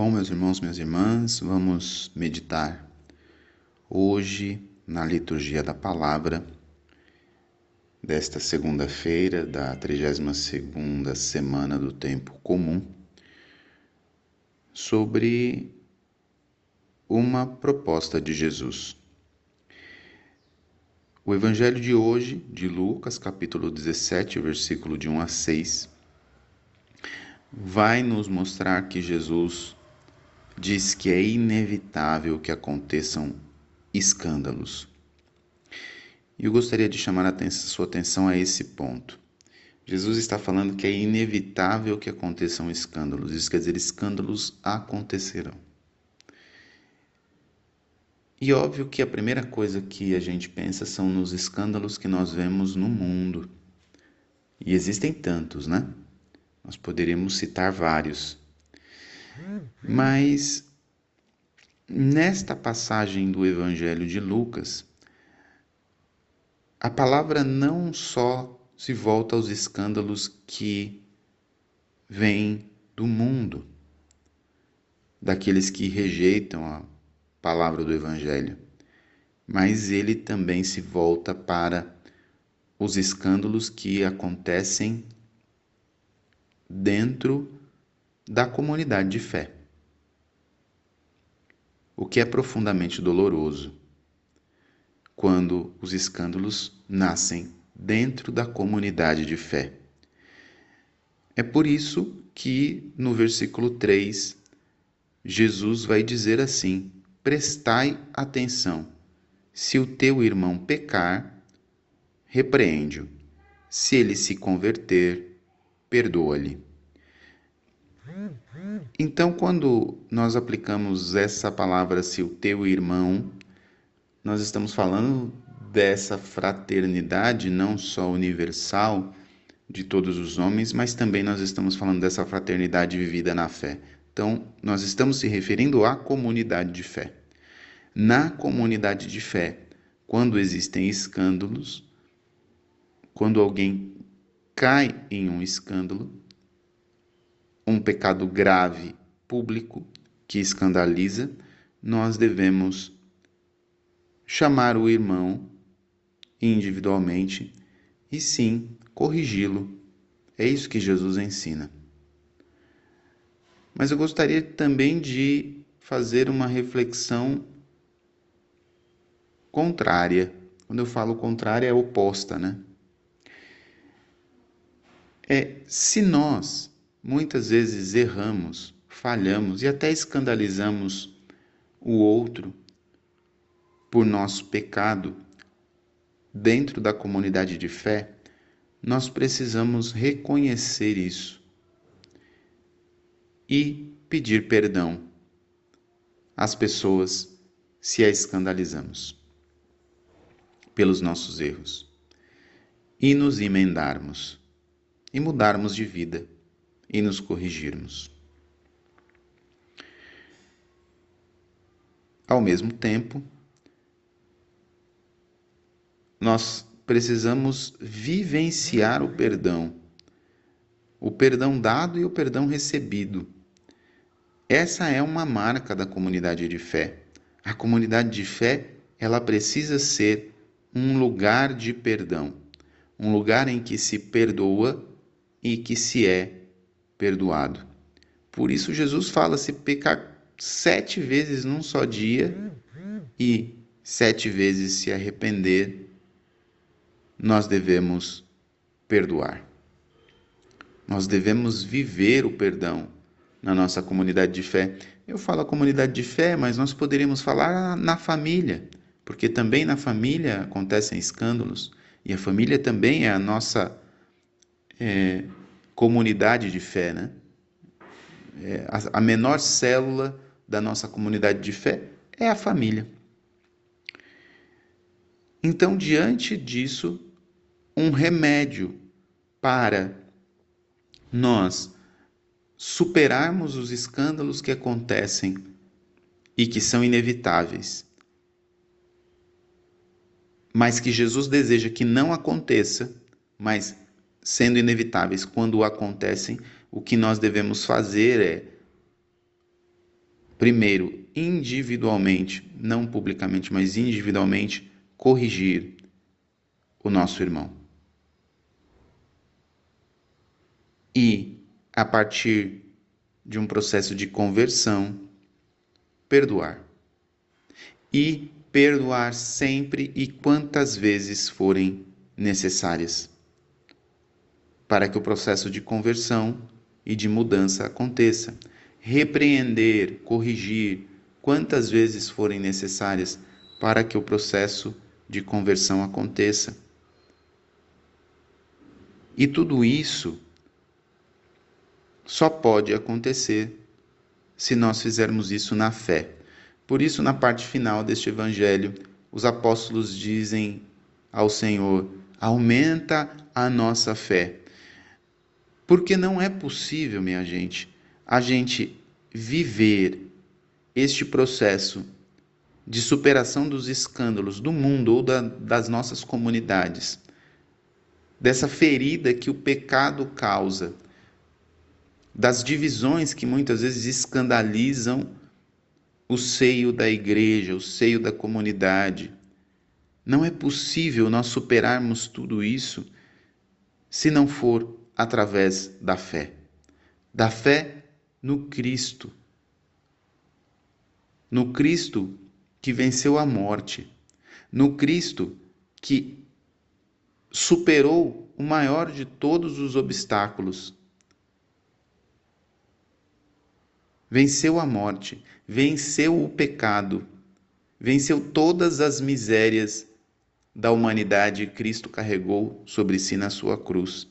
Bom, meus irmãos, minhas irmãs, vamos meditar hoje na liturgia da palavra desta segunda-feira da 32ª semana do tempo comum sobre uma proposta de Jesus. O evangelho de hoje, de Lucas, capítulo 17, versículo de 1 a 6, vai nos mostrar que Jesus diz que é inevitável que aconteçam escândalos. E eu gostaria de chamar a sua atenção a esse ponto. Jesus está falando que é inevitável que aconteçam escândalos. Isso quer dizer, escândalos acontecerão. E óbvio que a primeira coisa que a gente pensa são nos escândalos que nós vemos no mundo. E existem tantos, né? Nós poderíamos citar vários. Mas nesta passagem do Evangelho de Lucas, a palavra não só se volta aos escândalos que vêm do mundo, daqueles que rejeitam a palavra do Evangelho, mas ele também se volta para os escândalos que acontecem dentro da comunidade de fé. O que é profundamente doloroso quando os escândalos nascem dentro da comunidade de fé. É por isso que no versículo 3, Jesus vai dizer assim: Prestai atenção. Se o teu irmão pecar, repreende-o. Se ele se converter, perdoa-lhe. Então, quando nós aplicamos essa palavra, se o teu irmão, nós estamos falando dessa fraternidade não só universal de todos os homens, mas também nós estamos falando dessa fraternidade vivida na fé. Então, nós estamos se referindo à comunidade de fé. Na comunidade de fé, quando existem escândalos, quando alguém cai em um escândalo, um pecado grave público que escandaliza, nós devemos chamar o irmão individualmente e sim corrigi-lo. É isso que Jesus ensina. Mas eu gostaria também de fazer uma reflexão contrária. Quando eu falo contrária, é oposta, né? É se nós Muitas vezes erramos, falhamos e até escandalizamos o outro por nosso pecado. Dentro da comunidade de fé, nós precisamos reconhecer isso e pedir perdão às pessoas se a escandalizamos pelos nossos erros e nos emendarmos e mudarmos de vida e nos corrigirmos. Ao mesmo tempo, nós precisamos vivenciar o perdão, o perdão dado e o perdão recebido. Essa é uma marca da comunidade de fé. A comunidade de fé, ela precisa ser um lugar de perdão, um lugar em que se perdoa e que se é perdoado. Por isso, Jesus fala: se pecar sete vezes num só dia e sete vezes se arrepender, nós devemos perdoar. Nós devemos viver o perdão na nossa comunidade de fé. Eu falo comunidade de fé, mas nós poderíamos falar na família, porque também na família acontecem escândalos e a família também é a nossa é, comunidade de fé, né? É, a, a menor célula da nossa comunidade de fé é a família. Então, diante disso, um remédio para nós superarmos os escândalos que acontecem e que são inevitáveis, mas que Jesus deseja que não aconteça, mas sendo inevitáveis quando acontecem, o que nós devemos fazer é primeiro, individualmente, não publicamente, mas individualmente, corrigir o nosso irmão. E, a partir de um processo de conversão, perdoar. E perdoar sempre e quantas vezes forem necessárias, para que o processo de conversão e de mudança aconteça. Repreender, corrigir, quantas vezes forem necessárias para que o processo de conversão aconteça. E tudo isso só pode acontecer se nós fizermos isso na fé. Por isso, na parte final deste evangelho, os apóstolos dizem ao Senhor: aumenta a nossa fé. Porque não é possível, minha gente, a gente viver este processo de superação dos escândalos do mundo ou da, das nossas comunidades, dessa ferida que o pecado causa, das divisões que muitas vezes escandalizam o seio da igreja, o seio da comunidade. Não é possível nós superarmos tudo isso se não for através da fé. Da fé no Cristo. No Cristo que venceu a morte. No Cristo que superou o maior de todos os obstáculos. Venceu a morte, venceu o pecado, venceu todas as misérias da humanidade Cristo carregou sobre si na sua cruz.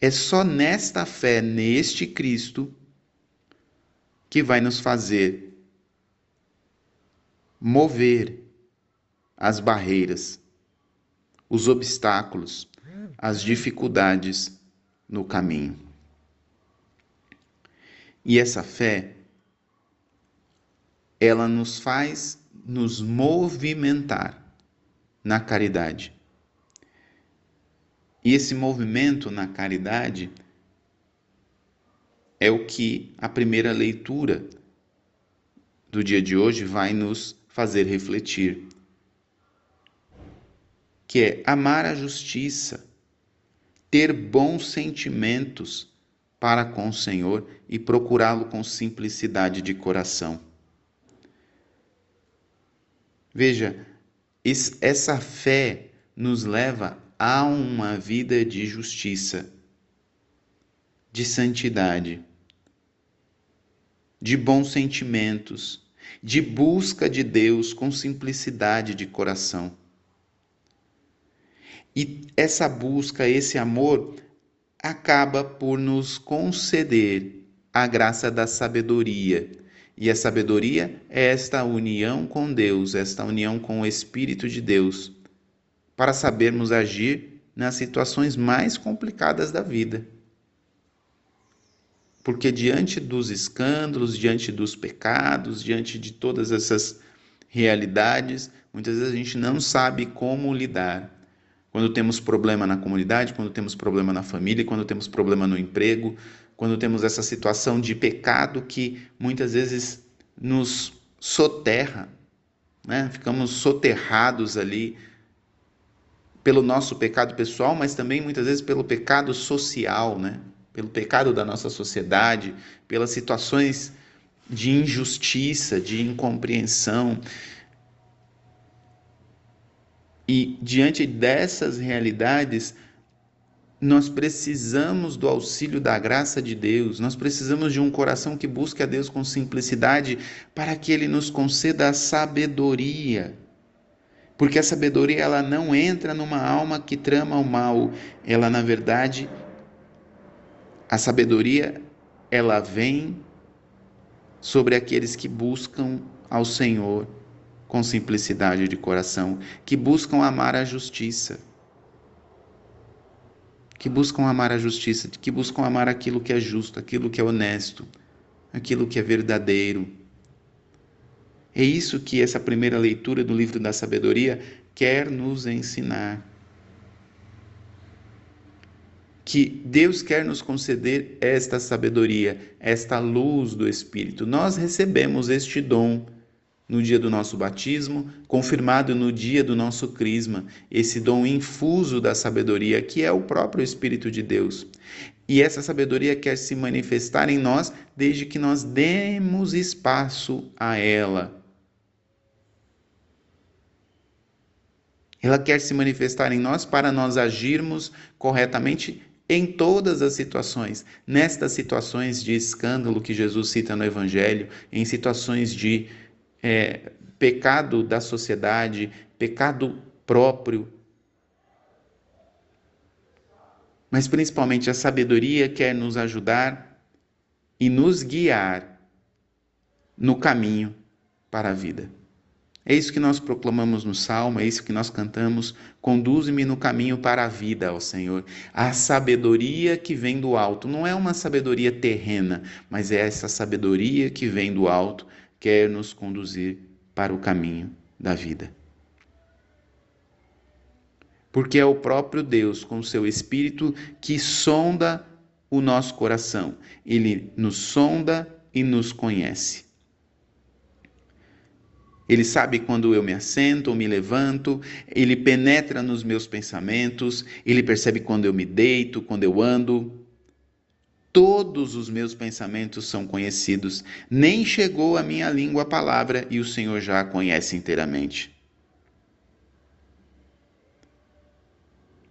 É só nesta fé, neste Cristo, que vai nos fazer mover as barreiras, os obstáculos, as dificuldades no caminho. E essa fé ela nos faz nos movimentar na caridade. E esse movimento na caridade é o que a primeira leitura do dia de hoje vai nos fazer refletir. Que é amar a justiça, ter bons sentimentos para com o Senhor e procurá-lo com simplicidade de coração. Veja, essa fé nos leva a uma vida de justiça, de santidade, de bons sentimentos, de busca de Deus com simplicidade de coração. E essa busca, esse amor, acaba por nos conceder a graça da sabedoria e a sabedoria é esta união com Deus, esta união com o Espírito de Deus, para sabermos agir nas situações mais complicadas da vida. Porque diante dos escândalos, diante dos pecados, diante de todas essas realidades, muitas vezes a gente não sabe como lidar. Quando temos problema na comunidade, quando temos problema na família, quando temos problema no emprego, quando temos essa situação de pecado que muitas vezes nos soterra, né? ficamos soterrados ali pelo nosso pecado pessoal, mas também muitas vezes pelo pecado social, né? pelo pecado da nossa sociedade, pelas situações de injustiça, de incompreensão. E diante dessas realidades, nós precisamos do auxílio da graça de Deus, nós precisamos de um coração que busque a Deus com simplicidade para que Ele nos conceda a sabedoria. Porque a sabedoria ela não entra numa alma que trama o mal, ela na verdade a sabedoria ela vem sobre aqueles que buscam ao Senhor com simplicidade de coração, que buscam amar a justiça que buscam amar a justiça, que buscam amar aquilo que é justo, aquilo que é honesto, aquilo que é verdadeiro. É isso que essa primeira leitura do livro da sabedoria quer nos ensinar. que Deus quer nos conceder esta sabedoria, esta luz do Espírito. Nós recebemos este dom no dia do nosso batismo, confirmado no dia do nosso crisma, esse dom infuso da sabedoria, que é o próprio Espírito de Deus. E essa sabedoria quer se manifestar em nós desde que nós demos espaço a ela. Ela quer se manifestar em nós para nós agirmos corretamente em todas as situações, nestas situações de escândalo que Jesus cita no Evangelho, em situações de é, pecado da sociedade, pecado próprio. Mas principalmente a sabedoria quer nos ajudar e nos guiar no caminho para a vida. É isso que nós proclamamos no Salmo, é isso que nós cantamos. Conduze-me no caminho para a vida, ó Senhor. A sabedoria que vem do alto não é uma sabedoria terrena, mas é essa sabedoria que vem do alto quer nos conduzir para o caminho da vida. Porque é o próprio Deus, com seu Espírito, que sonda o nosso coração. Ele nos sonda e nos conhece. Ele sabe quando eu me assento ou me levanto, ele penetra nos meus pensamentos, ele percebe quando eu me deito, quando eu ando. Todos os meus pensamentos são conhecidos, nem chegou à minha língua a palavra e o Senhor já a conhece inteiramente.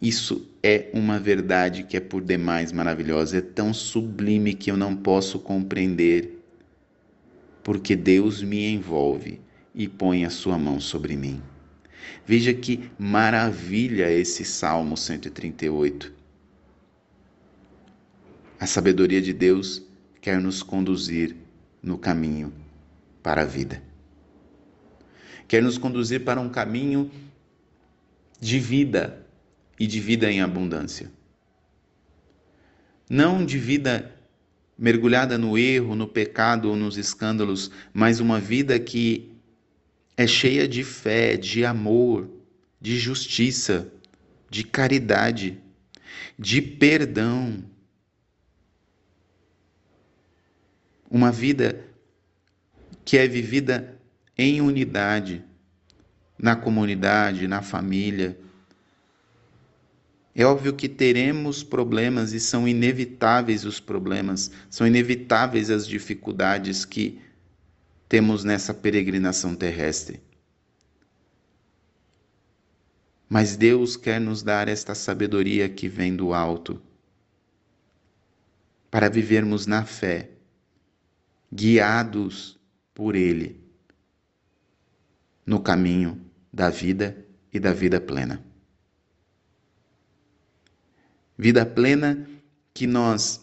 Isso é uma verdade que é por demais maravilhosa, é tão sublime que eu não posso compreender, porque Deus me envolve e põe a sua mão sobre mim. Veja que maravilha esse Salmo 138. A sabedoria de Deus quer nos conduzir no caminho para a vida. Quer nos conduzir para um caminho de vida e de vida em abundância. Não de vida mergulhada no erro, no pecado ou nos escândalos, mas uma vida que é cheia de fé, de amor, de justiça, de caridade, de perdão, uma vida que é vivida em unidade, na comunidade, na família. É óbvio que teremos problemas e são inevitáveis os problemas, são inevitáveis as dificuldades que temos nessa peregrinação terrestre. Mas Deus quer nos dar esta sabedoria que vem do alto, para vivermos na fé guiados por Ele no caminho da vida e da vida plena. Vida plena que nós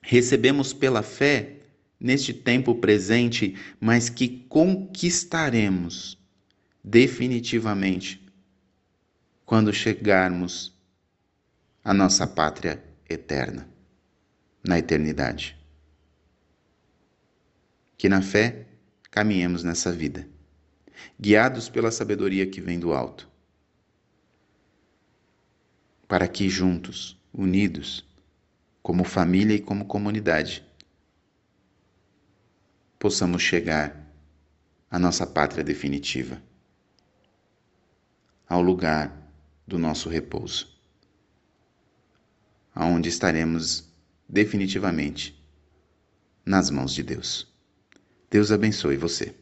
recebemos pela fé neste tempo presente, mas que conquistaremos definitivamente quando chegarmos à nossa pátria eterna, na eternidade. Que na fé caminhemos nessa vida, guiados pela sabedoria que vem do alto, para que juntos, unidos, como família e como comunidade, possamos chegar à nossa pátria definitiva, ao lugar do nosso repouso, aonde estaremos definitivamente nas mãos de Deus. Deus abençoe você.